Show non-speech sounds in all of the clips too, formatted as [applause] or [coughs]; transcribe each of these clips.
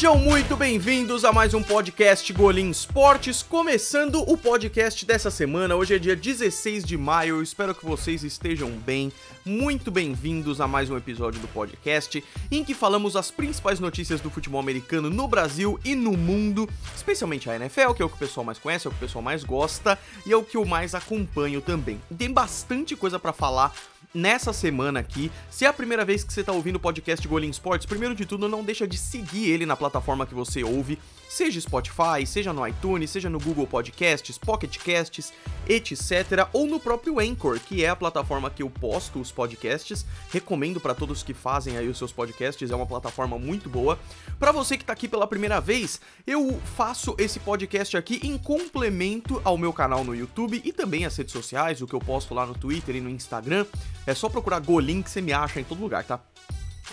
Sejam muito bem-vindos a mais um podcast Golim Esportes, começando o podcast dessa semana. Hoje é dia 16 de maio, eu espero que vocês estejam bem. Muito bem-vindos a mais um episódio do podcast em que falamos as principais notícias do futebol americano no Brasil e no mundo, especialmente a NFL, que é o que o pessoal mais conhece, é o que o pessoal mais gosta e é o que eu mais acompanho também. Tem bastante coisa para falar nessa semana aqui. Se é a primeira vez que você está ouvindo o podcast Golim Sports, primeiro de tudo, não deixa de seguir ele na plataforma que você ouve, seja Spotify, seja no iTunes, seja no Google Podcasts, Pocket Casts, etc. Ou no próprio Anchor, que é a plataforma que eu posto os podcasts. Recomendo para todos que fazem aí os seus podcasts, é uma plataforma muito boa. Para você que está aqui pela primeira vez, eu faço esse podcast aqui em complemento ao meu canal no YouTube e também as redes sociais, o que eu posto lá no Twitter e no Instagram. É só procurar Golin que você me acha em todo lugar, tá?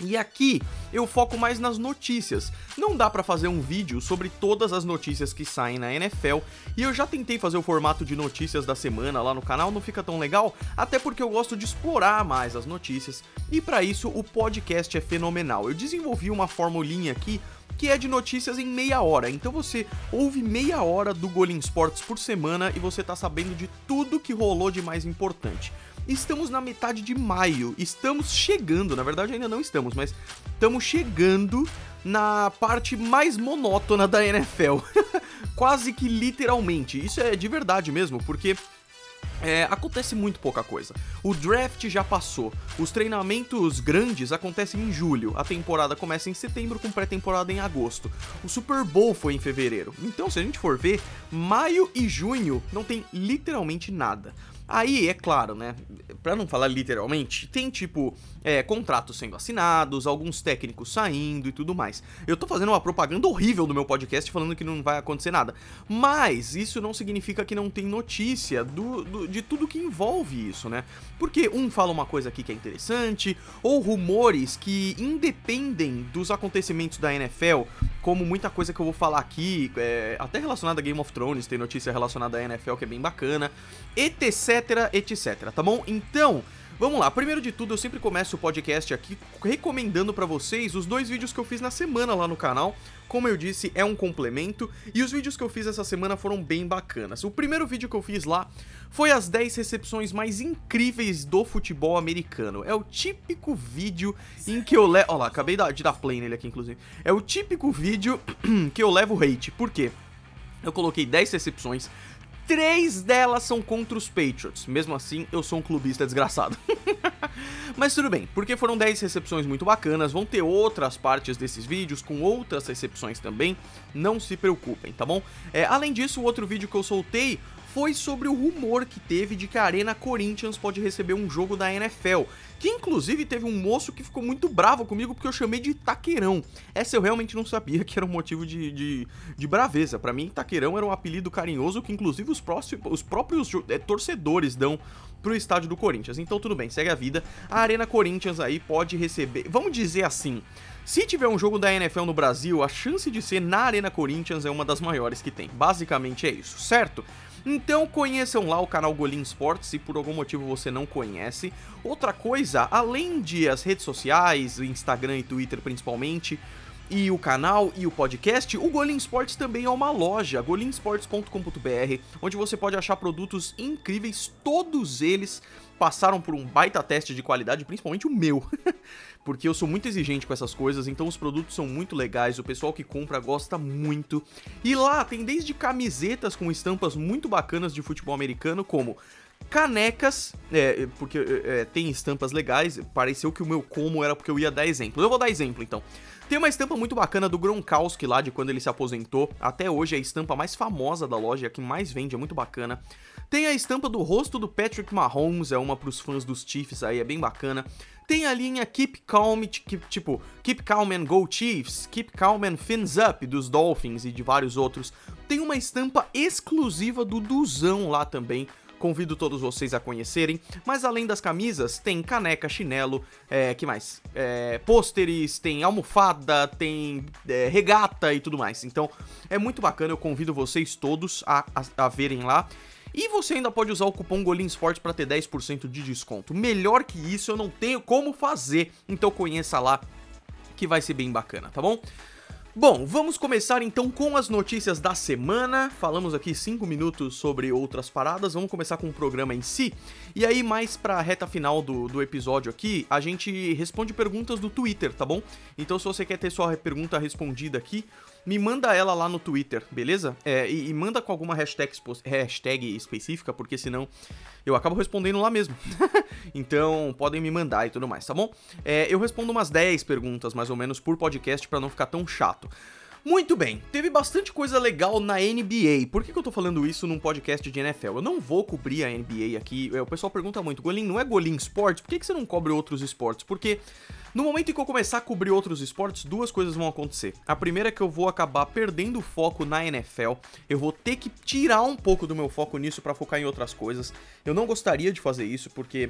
E aqui eu foco mais nas notícias. Não dá para fazer um vídeo sobre todas as notícias que saem na NFL, e eu já tentei fazer o formato de notícias da semana lá no canal, não fica tão legal, até porque eu gosto de explorar mais as notícias, e para isso o podcast é fenomenal. Eu desenvolvi uma formulinha aqui que é de notícias em meia hora. Então você ouve meia hora do Golim Sports por semana e você tá sabendo de tudo que rolou de mais importante. Estamos na metade de maio, estamos chegando, na verdade ainda não estamos, mas estamos chegando na parte mais monótona da NFL. [laughs] Quase que literalmente. Isso é de verdade mesmo, porque é, acontece muito pouca coisa. O draft já passou, os treinamentos grandes acontecem em julho, a temporada começa em setembro com pré-temporada em agosto. O Super Bowl foi em fevereiro. Então, se a gente for ver, maio e junho não tem literalmente nada. Aí, é claro, né? Pra não falar literalmente, tem tipo é, contratos sendo assinados, alguns técnicos saindo e tudo mais. Eu tô fazendo uma propaganda horrível do meu podcast falando que não vai acontecer nada. Mas isso não significa que não tem notícia do, do, de tudo que envolve isso, né? Porque um fala uma coisa aqui que é interessante, ou rumores que independem dos acontecimentos da NFL, como muita coisa que eu vou falar aqui, é, até relacionada a Game of Thrones, tem notícia relacionada à NFL que é bem bacana, etc etc, tá bom? Então, Vamos lá, primeiro de tudo, eu sempre começo o podcast aqui recomendando para vocês os dois vídeos que eu fiz na semana lá no canal. Como eu disse, é um complemento e os vídeos que eu fiz essa semana foram bem bacanas. O primeiro vídeo que eu fiz lá foi as 10 recepções mais incríveis do futebol americano. É o típico vídeo em que eu levo. Olha lá, acabei de dar play nele aqui, inclusive. É o típico vídeo [clears throat] que eu levo hate. Por quê? Eu coloquei 10 recepções Três delas são contra os Patriots. Mesmo assim, eu sou um clubista desgraçado. [laughs] Mas tudo bem, porque foram 10 recepções muito bacanas, vão ter outras partes desses vídeos com outras recepções também, não se preocupem, tá bom? É, além disso, o outro vídeo que eu soltei foi sobre o rumor que teve de que a Arena Corinthians pode receber um jogo da NFL. Que inclusive teve um moço que ficou muito bravo comigo porque eu chamei de Taqueirão. Essa eu realmente não sabia que era um motivo de, de, de braveza. Para mim, Taqueirão era um apelido carinhoso que inclusive os, próximos, os próprios é, torcedores dão pro estádio do Corinthians. Então tudo bem, segue a vida. A Arena Corinthians aí pode receber, vamos dizer assim, se tiver um jogo da NFL no Brasil, a chance de ser na Arena Corinthians é uma das maiores que tem. Basicamente é isso, certo? Então conheçam lá o canal Golim Sports se por algum motivo você não conhece. Outra coisa, além de as redes sociais, Instagram e Twitter principalmente, e o canal e o podcast, o Golim Sports também é uma loja, golimsports.com.br, onde você pode achar produtos incríveis, todos eles passaram por um baita teste de qualidade, principalmente o meu. [laughs] porque eu sou muito exigente com essas coisas, então os produtos são muito legais, o pessoal que compra gosta muito. E lá tem desde camisetas com estampas muito bacanas de futebol americano, como canecas, é, porque é, tem estampas legais, pareceu que o meu como era porque eu ia dar exemplo. Eu vou dar exemplo então. Tem uma estampa muito bacana do Gronkowski lá, de quando ele se aposentou. Até hoje é a estampa mais famosa da loja, a que mais vende, é muito bacana. Tem a estampa do rosto do Patrick Mahomes, é uma pros fãs dos Chiefs aí, é bem bacana. Tem a linha Keep Calm, tipo, Keep Calm and Go Chiefs, Keep Calm and Fins Up dos Dolphins e de vários outros. Tem uma estampa exclusiva do Duzão lá também, convido todos vocês a conhecerem. Mas além das camisas, tem caneca, chinelo, é, que mais? É, pôsteres, tem almofada, tem é, regata e tudo mais. Então é muito bacana, eu convido vocês todos a, a, a verem lá. E você ainda pode usar o cupom Golim Esporte para ter 10% de desconto. Melhor que isso eu não tenho como fazer, então conheça lá que vai ser bem bacana, tá bom? Bom, vamos começar então com as notícias da semana. Falamos aqui 5 minutos sobre outras paradas, vamos começar com o programa em si. E aí, mais pra reta final do, do episódio aqui, a gente responde perguntas do Twitter, tá bom? Então, se você quer ter sua pergunta respondida aqui, me manda ela lá no Twitter, beleza? É, e, e, manda com alguma hashtag, hashtag específica, porque senão eu acabo respondendo lá mesmo. [laughs] então, podem me mandar e tudo mais, tá bom? É, eu respondo umas 10 perguntas, mais ou menos, por podcast, para não ficar tão chato. Muito bem, teve bastante coisa legal na NBA. Por que, que eu tô falando isso num podcast de NFL? Eu não vou cobrir a NBA aqui. É, o pessoal pergunta muito, Golim, não é Golim Esportes? Por que, que você não cobre outros esportes? Porque no momento em que eu começar a cobrir outros esportes, duas coisas vão acontecer. A primeira é que eu vou acabar perdendo o foco na NFL. Eu vou ter que tirar um pouco do meu foco nisso para focar em outras coisas. Eu não gostaria de fazer isso porque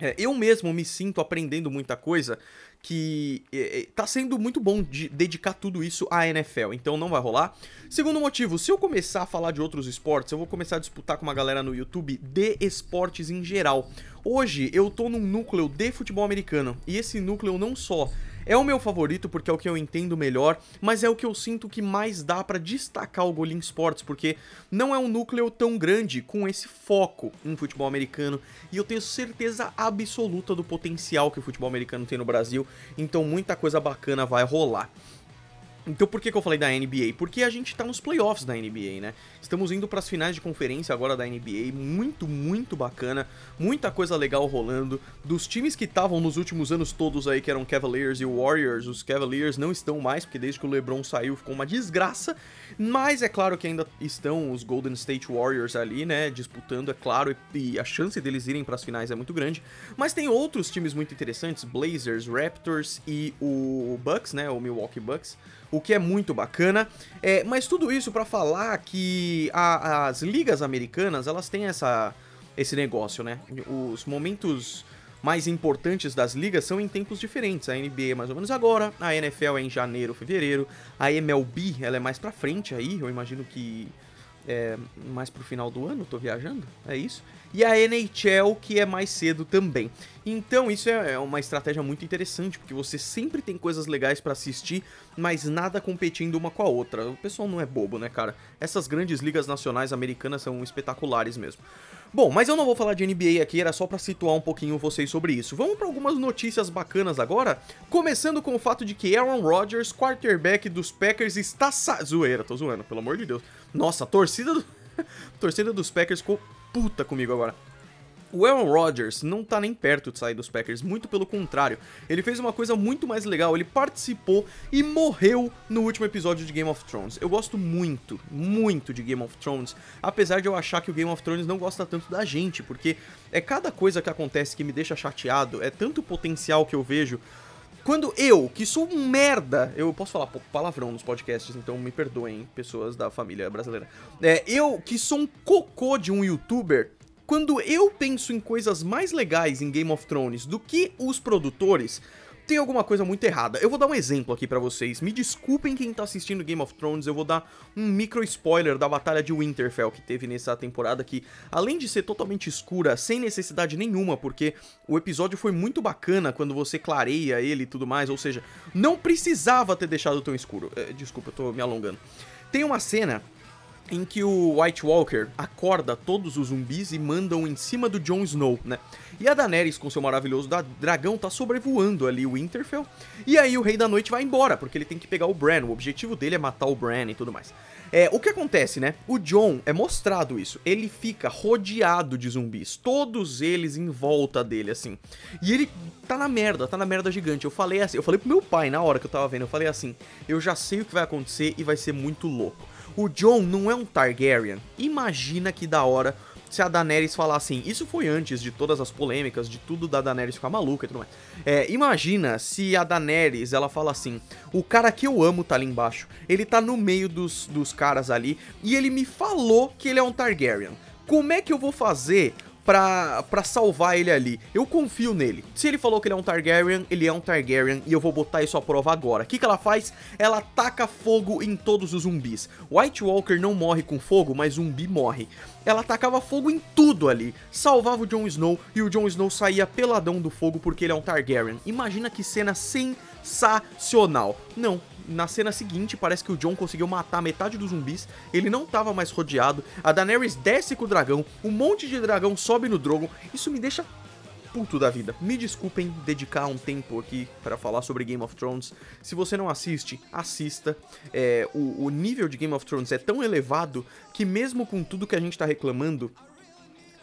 é, eu mesmo me sinto aprendendo muita coisa que é, é, tá sendo muito bom de dedicar tudo isso à NFL, então não vai rolar. Segundo motivo, se eu começar a falar de outros esportes, eu vou começar a disputar com uma galera no YouTube de esportes em geral. Hoje eu tô num núcleo de futebol americano, e esse núcleo não só é o meu favorito porque é o que eu entendo melhor, mas é o que eu sinto que mais dá para destacar o Golin Sports, porque não é um núcleo tão grande com esse foco em futebol americano, e eu tenho certeza absoluta do potencial que o futebol americano tem no Brasil, então muita coisa bacana vai rolar. Então por que, que eu falei da NBA? Porque a gente tá nos playoffs da NBA, né? Estamos indo para as finais de conferência agora da NBA, muito, muito bacana, muita coisa legal rolando. Dos times que estavam nos últimos anos todos aí, que eram Cavaliers e Warriors, os Cavaliers não estão mais, porque desde que o LeBron saiu ficou uma desgraça. Mas é claro que ainda estão os Golden State Warriors ali, né? Disputando, é claro, e a chance deles irem para as finais é muito grande. Mas tem outros times muito interessantes: Blazers, Raptors e o Bucks, né? O Milwaukee Bucks o que é muito bacana. É, mas tudo isso para falar que a, as ligas americanas, elas têm essa, esse negócio, né? Os momentos mais importantes das ligas são em tempos diferentes. A NBA é mais ou menos agora, a NFL é em janeiro, fevereiro, a MLB ela é mais pra frente aí, eu imagino que é mais pro final do ano, tô viajando, é isso? E a NHL, que é mais cedo também. Então, isso é, é uma estratégia muito interessante, porque você sempre tem coisas legais para assistir, mas nada competindo uma com a outra. O pessoal não é bobo, né, cara? Essas grandes ligas nacionais americanas são espetaculares mesmo. Bom, mas eu não vou falar de NBA aqui, era só para situar um pouquinho vocês sobre isso. Vamos para algumas notícias bacanas agora, começando com o fato de que Aaron Rodgers, quarterback dos Packers, está sa... zoeira, tô zoando, pelo amor de Deus. Nossa, a torcida do... a [laughs] torcida dos Packers ficou puta comigo agora. O Aaron Rodgers não tá nem perto de sair dos Packers, muito pelo contrário. Ele fez uma coisa muito mais legal, ele participou e morreu no último episódio de Game of Thrones. Eu gosto muito, muito de Game of Thrones, apesar de eu achar que o Game of Thrones não gosta tanto da gente, porque é cada coisa que acontece que me deixa chateado, é tanto potencial que eu vejo quando eu, que sou um merda, eu posso falar palavrão nos podcasts, então me perdoem, pessoas da família brasileira. É, eu, que sou um cocô de um youtuber, quando eu penso em coisas mais legais em Game of Thrones do que os produtores, tem alguma coisa muito errada. Eu vou dar um exemplo aqui para vocês. Me desculpem quem tá assistindo Game of Thrones, eu vou dar um micro spoiler da batalha de Winterfell que teve nessa temporada que, além de ser totalmente escura, sem necessidade nenhuma, porque o episódio foi muito bacana quando você clareia ele e tudo mais, ou seja, não precisava ter deixado tão escuro. É, desculpa, eu tô me alongando. Tem uma cena em que o White Walker acorda todos os zumbis e mandam em cima do Jon Snow, né? E a Daenerys, com seu maravilhoso dragão, tá sobrevoando ali o Winterfell. E aí o Rei da Noite vai embora, porque ele tem que pegar o Bran. O objetivo dele é matar o Bran e tudo mais. É, o que acontece, né? O Jon é mostrado isso. Ele fica rodeado de zumbis, todos eles em volta dele, assim. E ele tá na merda, tá na merda gigante. Eu falei assim, eu falei pro meu pai na hora que eu tava vendo, eu falei assim: eu já sei o que vai acontecer e vai ser muito louco. O Jon não é um Targaryen. Imagina que da hora se a Daenerys falar assim. Isso foi antes de todas as polêmicas, de tudo da Daenerys ficar maluca e tudo mais. É, imagina se a Daenerys ela fala assim: o cara que eu amo tá ali embaixo. Ele tá no meio dos, dos caras ali e ele me falou que ele é um Targaryen. Como é que eu vou fazer pra, pra salvar ele ali. Eu confio nele. Se ele falou que ele é um Targaryen, ele é um Targaryen e eu vou botar isso à prova agora. O que, que ela faz? Ela taca fogo em todos os zumbis. White Walker não morre com fogo, mas zumbi morre. Ela tacava fogo em tudo ali, salvava o Jon Snow e o Jon Snow saía peladão do fogo porque ele é um Targaryen. Imagina que cena sensacional. Não, na cena seguinte, parece que o John conseguiu matar metade dos zumbis, ele não tava mais rodeado, a Daenerys desce com o dragão, um monte de dragão sobe no Drogon, isso me deixa puto da vida. Me desculpem dedicar um tempo aqui para falar sobre Game of Thrones. Se você não assiste, assista. É, o, o nível de Game of Thrones é tão elevado que mesmo com tudo que a gente tá reclamando,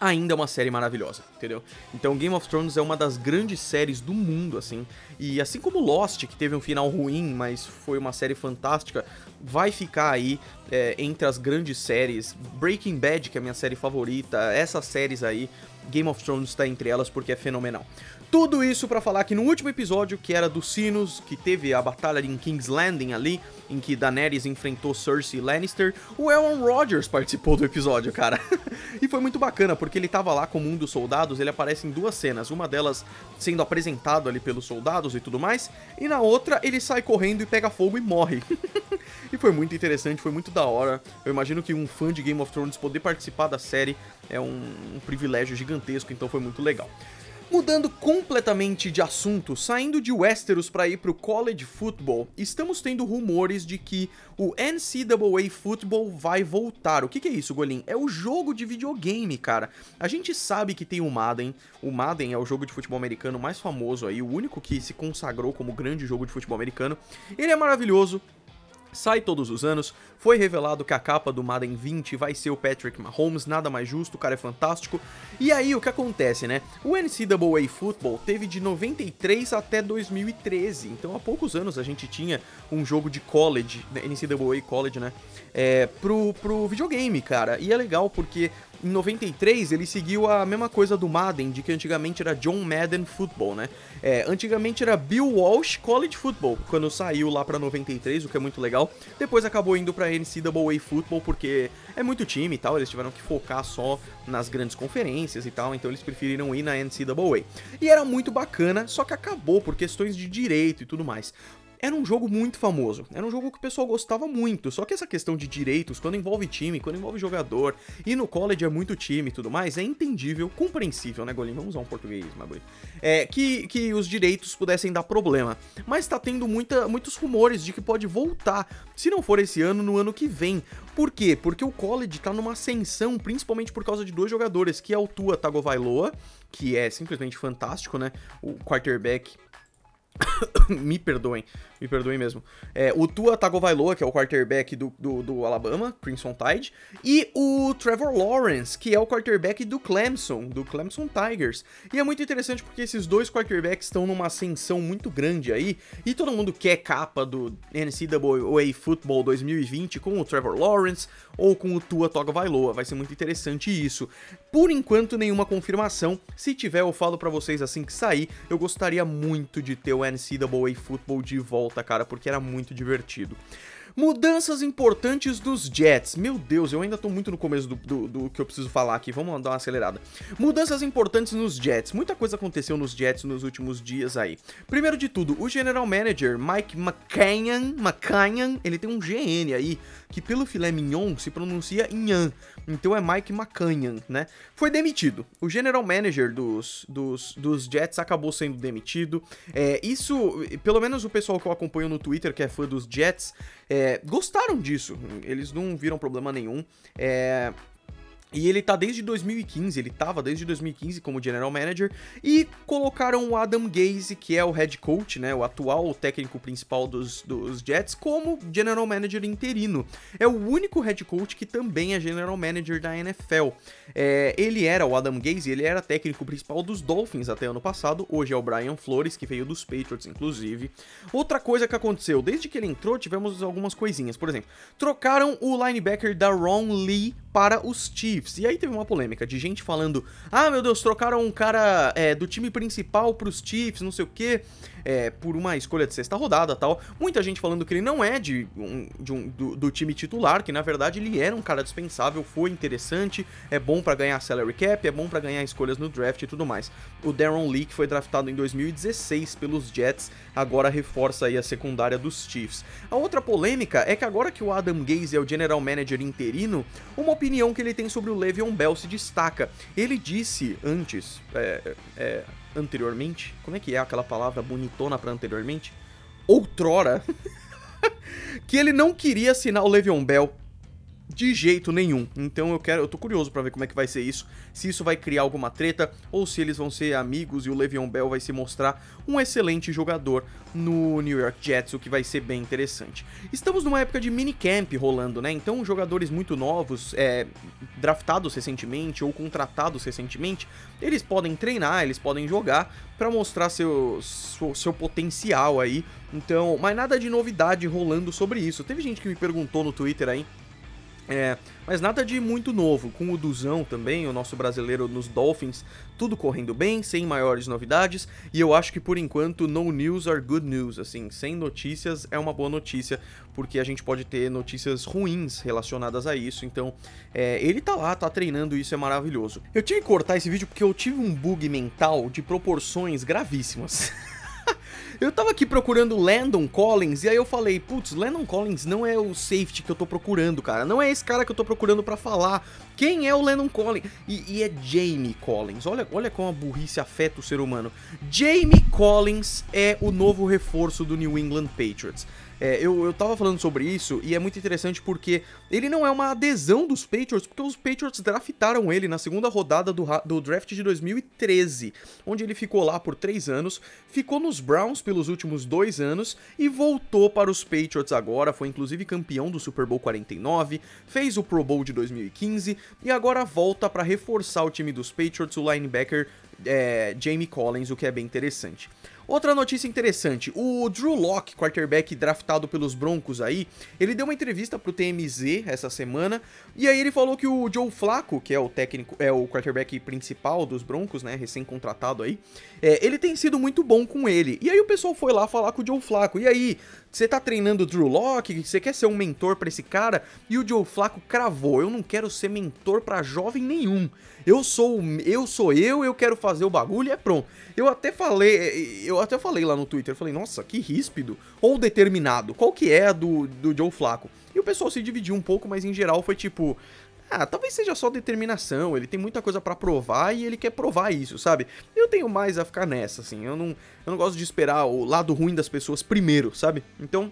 ainda é uma série maravilhosa, entendeu? Então Game of Thrones é uma das grandes séries do mundo, assim. E assim como Lost, que teve um final ruim, mas foi uma série fantástica, vai ficar aí é, entre as grandes séries. Breaking Bad, que é a minha série favorita, essas séries aí, Game of Thrones está entre elas porque é fenomenal. Tudo isso para falar que no último episódio, que era dos Sinos, que teve a batalha em King's Landing ali, em que Daenerys enfrentou Cersei Lannister, o Aaron Rodgers participou do episódio, cara. [laughs] e foi muito bacana, porque ele tava lá como um dos soldados, ele aparece em duas cenas, uma delas sendo apresentado ali pelos soldados e tudo mais, e na outra ele sai correndo e pega fogo e morre. [laughs] e foi muito interessante, foi muito da hora. Eu imagino que um fã de Game of Thrones poder participar da série é um, um privilégio gigantesco, então foi muito legal. Mudando completamente de assunto, saindo de Westeros para ir pro college football, estamos tendo rumores de que o NCAA Football vai voltar. O que, que é isso, Golim? É o jogo de videogame, cara. A gente sabe que tem o Madden. O Madden é o jogo de futebol americano mais famoso aí, o único que se consagrou como grande jogo de futebol americano. Ele é maravilhoso, sai todos os anos. Foi revelado que a capa do Madden 20 vai ser o Patrick Mahomes, nada mais justo, o cara é fantástico. E aí o que acontece, né? O NCAA Football teve de 93 até 2013, então há poucos anos a gente tinha um jogo de college, né? NCAA College, né? É, pro, pro videogame, cara. E é legal porque em 93 ele seguiu a mesma coisa do Madden, de que antigamente era John Madden Football, né? É, antigamente era Bill Walsh College Football, quando saiu lá pra 93, o que é muito legal. Depois acabou indo pra NCAA Football, porque é muito time e tal, eles tiveram que focar só nas grandes conferências e tal, então eles preferiram ir na NCAA. E era muito bacana, só que acabou por questões de direito e tudo mais era um jogo muito famoso. Era um jogo que o pessoal gostava muito. Só que essa questão de direitos, quando envolve time, quando envolve jogador, e no college é muito time e tudo mais, é entendível, compreensível, né, Golim? Vamos usar um português, Maguri. É, que, que os direitos pudessem dar problema. Mas tá tendo muita, muitos rumores de que pode voltar. Se não for esse ano, no ano que vem. Por quê? Porque o college tá numa ascensão, principalmente por causa de dois jogadores, que é o Tua Tagovailoa, que é simplesmente fantástico, né? O quarterback [coughs] me perdoem, me perdoem mesmo. É, o Tua Tagovailoa, que é o quarterback do, do, do, Alabama, Crimson Tide, e o Trevor Lawrence, que é o quarterback do Clemson, do Clemson Tigers. E é muito interessante porque esses dois quarterbacks estão numa ascensão muito grande aí, e todo mundo quer capa do NCAA Football 2020 com o Trevor Lawrence ou com o Tua Tagovailoa. Vai ser muito interessante isso. Por enquanto, nenhuma confirmação. Se tiver, eu falo para vocês assim que sair. Eu gostaria muito de ter o NCAA Football de volta, cara, porque era muito divertido. Mudanças importantes dos Jets. Meu Deus, eu ainda tô muito no começo do, do, do, que eu preciso falar aqui. Vamos dar uma acelerada. Mudanças importantes nos Jets. Muita coisa aconteceu nos Jets nos últimos dias aí. Primeiro de tudo, o General Manager Mike McCann, McCann, ele tem um GN aí que pelo filé mignon se pronuncia Inhan. Então é Mike McCann, né? Foi demitido. O General Manager dos, dos, dos Jets acabou sendo demitido. É, isso, pelo menos o pessoal que eu acompanho no Twitter, que é fã dos Jets, é, gostaram disso. Eles não viram problema nenhum. É, e ele tá desde 2015, ele tava desde 2015 como general manager e colocaram o Adam Gaze, que é o head coach, né, o atual técnico principal dos, dos Jets, como general manager interino. É o único head coach que também é general manager da NFL. É, ele era o Adam Gaze, ele era técnico principal dos Dolphins até ano passado, hoje é o Brian Flores, que veio dos Patriots, inclusive. Outra coisa que aconteceu, desde que ele entrou, tivemos algumas coisinhas. Por exemplo, trocaram o linebacker da Ron Lee para os Chiefs. E aí teve uma polêmica de gente falando: ah, meu Deus, trocaram um cara é, do time principal para os Chiefs, não sei o que é, por uma escolha de sexta rodada tal. Muita gente falando que ele não é de um, de um do, do, time titular, que na verdade ele era um cara dispensável, foi interessante, é bom para ganhar salary cap, é bom para ganhar escolhas no draft e tudo mais. O Darren Lee, que foi draftado em 2016 pelos Jets, agora reforça aí a secundária dos Chiefs. A outra polêmica é que agora que o Adam Gaze é o general manager interino, uma opinião que ele tem sobre o Le'Veon Bell se destaca. Ele disse antes, é, é, anteriormente, como é que é aquela palavra bonitona para anteriormente? outrora [laughs] que ele não queria assinar o Le'Veon Bell de jeito nenhum. Então eu quero, eu tô curioso para ver como é que vai ser isso, se isso vai criar alguma treta ou se eles vão ser amigos e o Le'Veon Bell vai se mostrar um excelente jogador no New York Jets, o que vai ser bem interessante. Estamos numa época de minicamp rolando, né? Então jogadores muito novos, é, draftados recentemente ou contratados recentemente, eles podem treinar, eles podem jogar para mostrar seu, seu, seu potencial aí. Então, mas nada de novidade rolando sobre isso. Teve gente que me perguntou no Twitter aí é, mas nada de muito novo, com o Duzão também, o nosso brasileiro nos Dolphins, tudo correndo bem, sem maiores novidades, e eu acho que por enquanto no news are good news, assim, sem notícias é uma boa notícia, porque a gente pode ter notícias ruins relacionadas a isso, então é, ele tá lá, tá treinando, isso é maravilhoso. Eu tive que cortar esse vídeo porque eu tive um bug mental de proporções gravíssimas. [laughs] Eu tava aqui procurando Landon Collins e aí eu falei, putz, Landon Collins não é o safety que eu tô procurando, cara. Não é esse cara que eu tô procurando para falar. Quem é o Landon Collins? E, e, é Jamie Collins. Olha, olha como a burrice afeta o ser humano. Jamie Collins é o novo reforço do New England Patriots. É, eu, eu tava falando sobre isso e é muito interessante porque ele não é uma adesão dos Patriots, porque os Patriots draftaram ele na segunda rodada do, do draft de 2013, onde ele ficou lá por três anos, ficou nos Browns pelos últimos dois anos e voltou para os Patriots agora, foi inclusive campeão do Super Bowl 49, fez o Pro Bowl de 2015 e agora volta para reforçar o time dos Patriots, o linebacker é, Jamie Collins, o que é bem interessante. Outra notícia interessante, o Drew Locke, quarterback draftado pelos Broncos aí, ele deu uma entrevista pro TMZ essa semana, e aí ele falou que o Joe Flacco, que é o técnico, é o quarterback principal dos Broncos, né, recém-contratado aí, é, ele tem sido muito bom com ele. E aí o pessoal foi lá falar com o Joe Flacco, e aí, você tá treinando o Drew Locke, você quer ser um mentor para esse cara? E o Joe Flacco cravou, eu não quero ser mentor para jovem nenhum. Eu sou eu sou eu, eu quero fazer o bagulho e é pronto. Eu até falei, eu até falei lá no Twitter, falei, nossa, que ríspido ou determinado. Qual que é a do do Joe Flacco? E o pessoal se dividiu um pouco, mas em geral foi tipo, ah, talvez seja só determinação, ele tem muita coisa para provar e ele quer provar isso, sabe? Eu tenho mais a ficar nessa, assim, eu não, eu não gosto de esperar o lado ruim das pessoas primeiro, sabe? Então,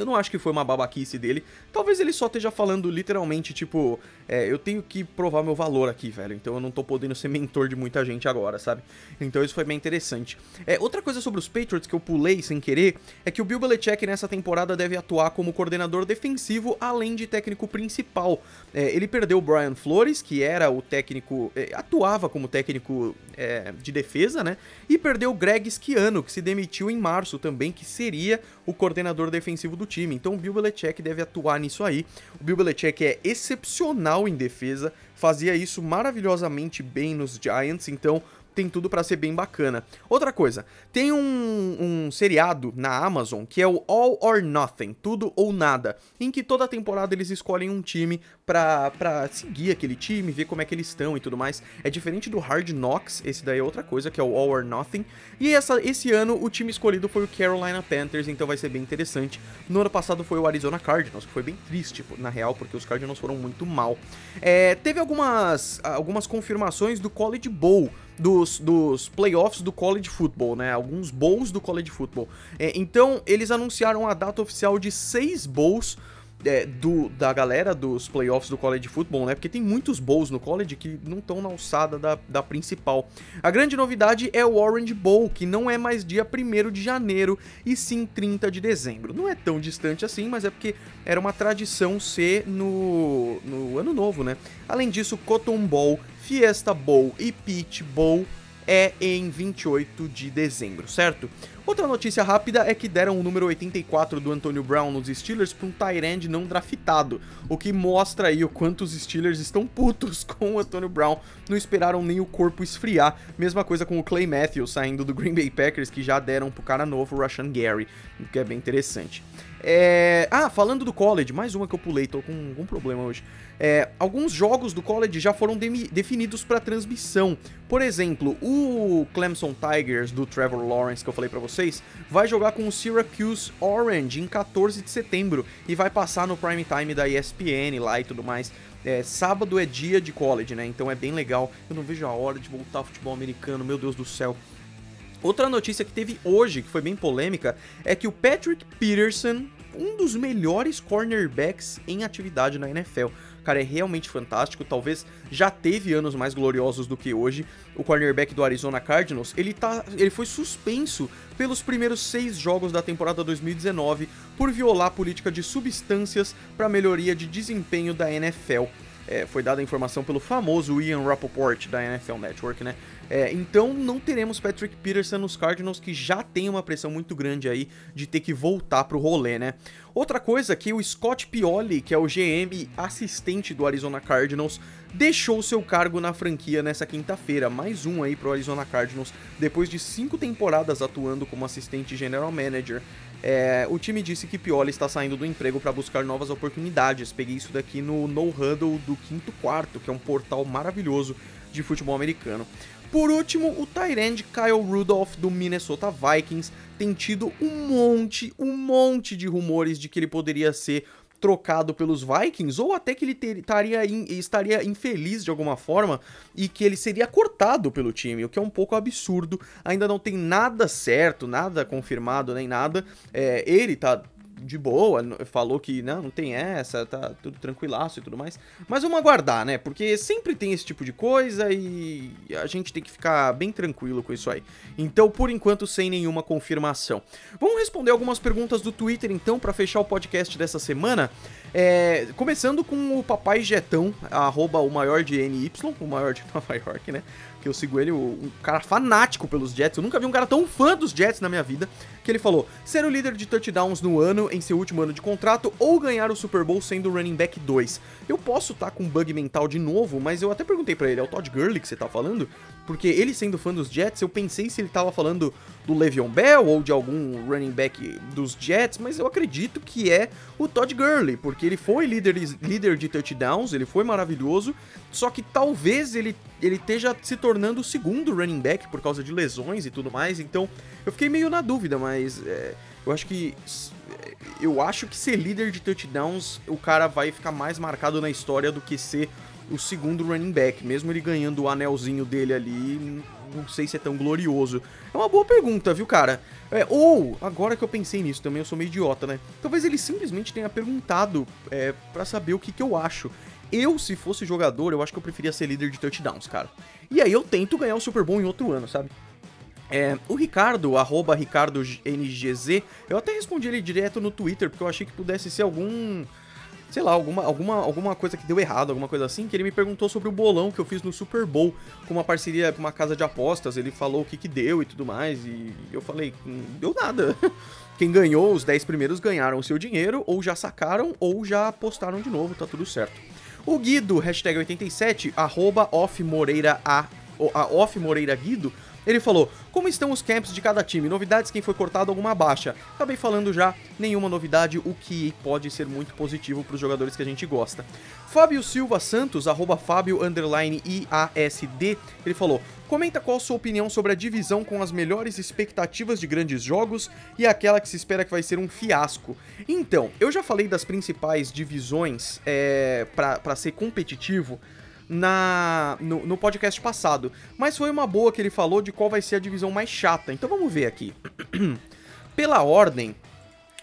eu não acho que foi uma babaquice dele. Talvez ele só esteja falando literalmente, tipo, é, eu tenho que provar meu valor aqui, velho. Então eu não tô podendo ser mentor de muita gente agora, sabe? Então isso foi bem interessante. É, outra coisa sobre os Patriots que eu pulei sem querer é que o Bill Belichick nessa temporada deve atuar como coordenador defensivo além de técnico principal. É, ele perdeu o Brian Flores, que era o técnico, é, atuava como técnico é, de defesa, né? E perdeu o Greg Schiano, que se demitiu em março também, que seria o coordenador defensivo do time. Então o Bill Belichick deve atuar nisso aí. O Bill Belichick é excepcional em defesa, fazia isso maravilhosamente bem nos Giants, então tem tudo para ser bem bacana. Outra coisa, tem um, um, seriado na Amazon que é o All or Nothing, tudo ou nada, em que toda temporada eles escolhem um time pra, pra seguir aquele time, ver como é que eles estão e tudo mais. É diferente do Hard Knocks, esse daí é outra coisa, que é o All or Nothing. E essa, esse ano o time escolhido foi o Carolina Panthers, então vai ser bem interessante. No ano passado foi o Arizona Cardinals, que foi bem triste, na real, porque os Cardinals foram muito mal. É, teve algumas, algumas confirmações do College Bowl, dos, dos playoffs do college football, né? Alguns bowls do college football. É, então, eles anunciaram a data oficial de seis bowls é, do, da galera dos playoffs do college football, né? Porque tem muitos bowls no college que não estão na alçada da, da principal. A grande novidade é o Orange Bowl, que não é mais dia 1 de janeiro, e sim 30 de dezembro. Não é tão distante assim, mas é porque era uma tradição ser no, no ano novo, né? Além disso, Cotton Bowl, Fiesta Bowl e Peach Bowl é em 28 de dezembro, certo? Outra notícia rápida é que deram o número 84 do Antonio Brown nos Steelers para um tight não draftado, o que mostra aí o quanto os Steelers estão putos [laughs] com o Antonio Brown, não esperaram nem o corpo esfriar. Mesma coisa com o Clay Matthews saindo do Green Bay Packers, que já deram pro cara novo, o Rashan Gary, o que é bem interessante. É... Ah, falando do college, mais uma que eu pulei, tô com um problema hoje. É, alguns jogos do college já foram de definidos para transmissão. Por exemplo, o Clemson Tigers do Trevor Lawrence que eu falei para vocês vai jogar com o Syracuse Orange em 14 de setembro e vai passar no prime time da ESPN lá e tudo mais. É, sábado é dia de college, né? Então é bem legal. Eu não vejo a hora de voltar ao futebol americano, meu Deus do céu. Outra notícia que teve hoje, que foi bem polêmica, é que o Patrick Peterson, um dos melhores cornerbacks em atividade na NFL. Cara é realmente fantástico, talvez já teve anos mais gloriosos do que hoje. O cornerback do Arizona Cardinals, ele, tá, ele foi suspenso pelos primeiros seis jogos da temporada 2019 por violar a política de substâncias para melhoria de desempenho da NFL. É, foi dada a informação pelo famoso Ian Rappaport da NFL Network, né? É, então não teremos Patrick Peterson nos Cardinals, que já tem uma pressão muito grande aí de ter que voltar pro rolê, né? Outra coisa que o Scott Pioli, que é o GM assistente do Arizona Cardinals, deixou seu cargo na franquia nessa quinta-feira. Mais um aí pro Arizona Cardinals, depois de cinco temporadas atuando como assistente general manager. É, o time disse que Pioli está saindo do emprego para buscar novas oportunidades. Peguei isso daqui no No Huddle do Quinto Quarto, que é um portal maravilhoso de futebol americano. Por último, o Tyrande Kyle Rudolph do Minnesota Vikings tem tido um monte, um monte de rumores de que ele poderia ser trocado pelos Vikings, ou até que ele ter, estaria, in, estaria infeliz de alguma forma e que ele seria cortado pelo time, o que é um pouco absurdo. Ainda não tem nada certo, nada confirmado nem nada. É, ele tá de boa, falou que não, não tem essa, tá tudo tranquilaço e tudo mais. Mas vamos aguardar, né? Porque sempre tem esse tipo de coisa e a gente tem que ficar bem tranquilo com isso aí. Então, por enquanto, sem nenhuma confirmação. Vamos responder algumas perguntas do Twitter, então, para fechar o podcast dessa semana. É, começando com o Papai Jetão, arroba o maior de NY, o maior de [laughs] Nova York, né? que eu sigo ele, um cara fanático pelos Jets. Eu nunca vi um cara tão fã dos Jets na minha vida. Que ele falou: ser o líder de touchdowns no ano, em seu último ano de contrato, ou ganhar o Super Bowl sendo running back 2. Eu posso estar tá com bug mental de novo, mas eu até perguntei para ele: é o Todd Gurley que você tá falando? Porque ele sendo fã dos Jets, eu pensei se ele tava falando do Le'Veon Bell ou de algum running back dos Jets, mas eu acredito que é o Todd Gurley, porque ele foi líder, líder de touchdowns, ele foi maravilhoso, só que talvez ele, ele esteja se tornando o segundo running back por causa de lesões e tudo mais, então eu fiquei meio na dúvida, mas é, eu acho que eu acho que ser líder de touchdowns, o cara vai ficar mais marcado na história do que ser o segundo running back, mesmo ele ganhando o anelzinho dele ali, não sei se é tão glorioso. É uma boa pergunta, viu, cara? É, ou, agora que eu pensei nisso também, eu sou meio idiota, né? Talvez ele simplesmente tenha perguntado é, para saber o que, que eu acho. Eu, se fosse jogador, eu acho que eu preferia ser líder de touchdowns, cara. E aí eu tento ganhar o Super Bowl em outro ano, sabe? É, o Ricardo, arroba RicardoNGZ, eu até respondi ele direto no Twitter, porque eu achei que pudesse ser algum sei lá, alguma, alguma, alguma coisa que deu errado, alguma coisa assim, que ele me perguntou sobre o bolão que eu fiz no Super Bowl, com uma parceria com uma casa de apostas, ele falou o que que deu e tudo mais, e eu falei, não deu nada. [laughs] Quem ganhou, os 10 primeiros ganharam o seu dinheiro, ou já sacaram, ou já apostaram de novo, tá tudo certo. O Guido, hashtag 87, arroba off Moreira a, a off Moreira Guido, ele falou: Como estão os camps de cada time? Novidades, quem foi cortado, alguma baixa? Acabei falando já, nenhuma novidade, o que pode ser muito positivo para os jogadores que a gente gosta. Fábio Silva Santos, arroba Fábio IASD, ele falou: Comenta qual a sua opinião sobre a divisão com as melhores expectativas de grandes jogos e aquela que se espera que vai ser um fiasco. Então, eu já falei das principais divisões é, para ser competitivo na no, no, podcast passado. Mas foi uma boa que ele falou de qual vai ser a divisão mais chata. Então vamos ver aqui. [clears throat] Pela ordem,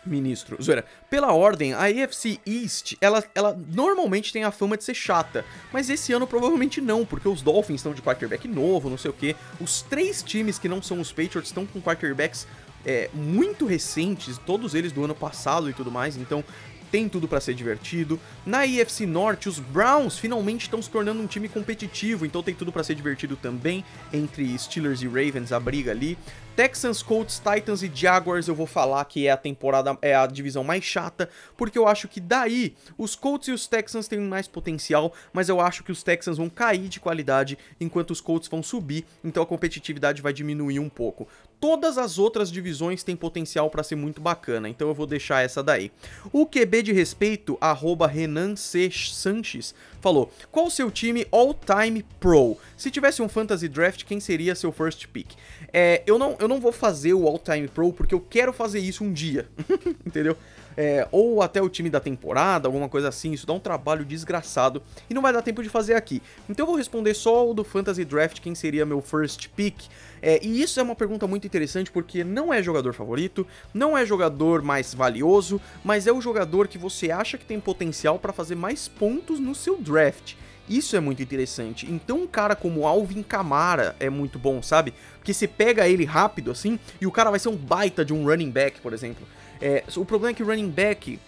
ministro, zoeira, pela ordem, a AFC East, ela, ela normalmente tem a fama de ser chata, mas esse ano provavelmente não, porque os Dolphins estão de quarterback novo, não sei o que. Os três times que não são os Patriots estão com quarterbacks é, muito recentes, todos eles do ano passado e tudo mais, então tem tudo para ser divertido. Na IFC Norte, os Browns finalmente estão se tornando um time competitivo, então tem tudo para ser divertido também entre Steelers e Ravens a briga ali. Texans, Colts, Titans e Jaguars eu vou falar que é a temporada é a divisão mais chata, porque eu acho que daí os Colts e os Texans têm mais potencial, mas eu acho que os Texans vão cair de qualidade enquanto os Colts vão subir, então a competitividade vai diminuir um pouco. Todas as outras divisões têm potencial para ser muito bacana, então eu vou deixar essa daí. O QB de respeito, arroba Renan C. Sanches, falou: Qual o seu time all-time pro? Se tivesse um fantasy draft, quem seria seu first pick? É, eu, não, eu não vou fazer o all-time pro porque eu quero fazer isso um dia, [laughs] entendeu? é, ou até o time da temporada, alguma coisa assim. Isso dá um trabalho desgraçado e não vai dar tempo de fazer aqui. Então eu vou responder só o do Fantasy Draft, quem seria meu first pick. É, e isso é uma pergunta muito interessante porque não é jogador favorito, não é jogador mais valioso, mas é o jogador que você acha que tem potencial para fazer mais pontos no seu draft. Isso é muito interessante. Então um cara como Alvin Kamara é muito bom, sabe? Porque você pega ele rápido assim e o cara vai ser um baita de um running back, por exemplo. É, o problema é que o running back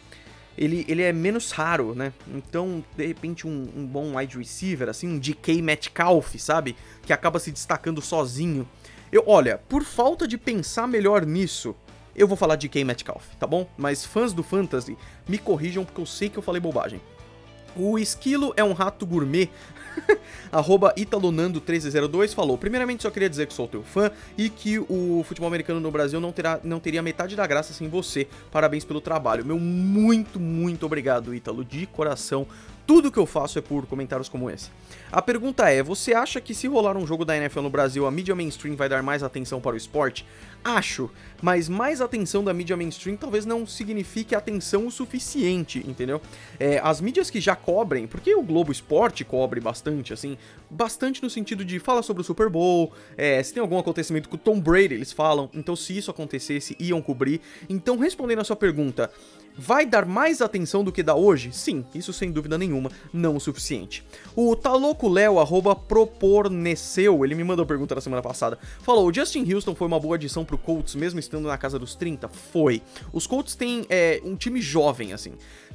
ele, ele é menos raro, né? Então, de repente, um, um bom wide receiver, assim, um DK Metcalf, sabe? Que acaba se destacando sozinho. Eu, olha, por falta de pensar melhor nisso, eu vou falar de DK Metcalf, tá bom? Mas fãs do Fantasy, me corrijam porque eu sei que eu falei bobagem. O Esquilo é um rato gourmet. [laughs] Arroba Italonando1302 falou: Primeiramente, só queria dizer que sou teu fã e que o futebol americano no Brasil não, terá, não teria metade da graça sem você. Parabéns pelo trabalho. Meu muito, muito obrigado, Ítalo, de coração. Tudo que eu faço é por comentários como esse. A pergunta é: você acha que se rolar um jogo da NFL no Brasil, a mídia mainstream vai dar mais atenção para o esporte? Acho, mas mais atenção da mídia mainstream talvez não signifique atenção o suficiente, entendeu? É, as mídias que já cobrem, porque o Globo Esporte cobre bastante, assim, bastante no sentido de fala sobre o Super Bowl, é, se tem algum acontecimento com o Tom Brady, eles falam, então se isso acontecesse, iam cobrir. Então, respondendo a sua pergunta, Vai dar mais atenção do que dá hoje? Sim, isso sem dúvida nenhuma, não o suficiente. O Taloco Léo, arroba proporneceu, ele me mandou pergunta na semana passada. Falou, o Justin Houston foi uma boa adição pro Colts, mesmo estando na casa dos 30? Foi. Os Colts têm é, um time jovem, assim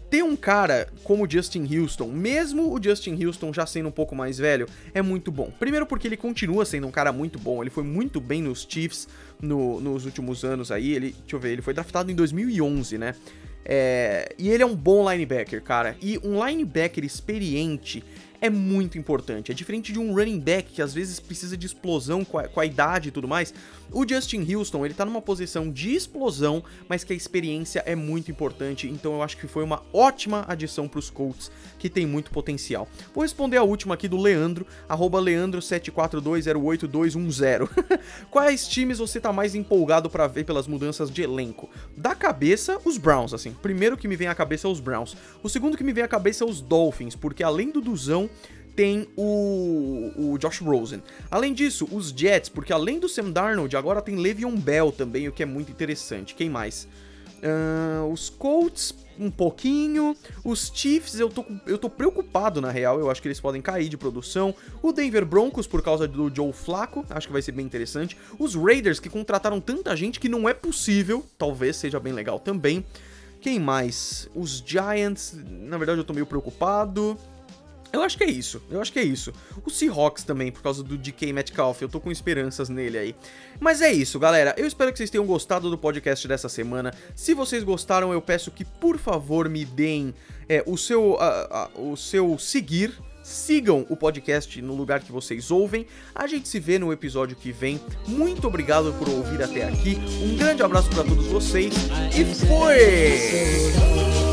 ter um cara como o Justin Houston, mesmo o Justin Houston já sendo um pouco mais velho, é muito bom. Primeiro porque ele continua sendo um cara muito bom, ele foi muito bem nos Chiefs no, nos últimos anos aí, ele, deixa eu ver, ele foi draftado em 2011, né? É, e ele é um bom linebacker, cara. E um linebacker experiente é muito importante. É diferente de um running back que às vezes precisa de explosão com a, com a, idade e tudo mais. O Justin Houston, ele tá numa posição de explosão, mas que a experiência é muito importante, então eu acho que foi uma ótima adição para os Colts, que tem muito potencial. Vou responder a última aqui do Leandro, leandro74208210. [laughs] Quais times você tá mais empolgado para ver pelas mudanças de elenco? Da cabeça, os Browns, assim. Primeiro que me vem à cabeça é os Browns. O segundo que me vem à cabeça é os Dolphins, porque além do Duzão, tem o, o Josh Rosen. Além disso, os Jets, porque além do Sam Darnold, agora tem Le'Veon Bell também, o que é muito interessante. Quem mais? Uh, os Colts, um pouquinho. Os Chiefs, eu tô, eu tô preocupado na real. Eu acho que eles podem cair de produção. O Denver Broncos, por causa do Joe Flaco, acho que vai ser bem interessante. Os Raiders, que contrataram tanta gente que não é possível, talvez seja bem legal também. Quem mais? Os Giants, na verdade eu tô meio preocupado. Eu acho que é isso, eu acho que é isso. O Seahawks também, por causa do DK Metcalf, eu tô com esperanças nele aí. Mas é isso, galera. Eu espero que vocês tenham gostado do podcast dessa semana. Se vocês gostaram, eu peço que, por favor, me deem é, o, seu, uh, uh, o seu seguir. Sigam o podcast no lugar que vocês ouvem. A gente se vê no episódio que vem. Muito obrigado por ouvir até aqui. Um grande abraço para todos vocês e foi!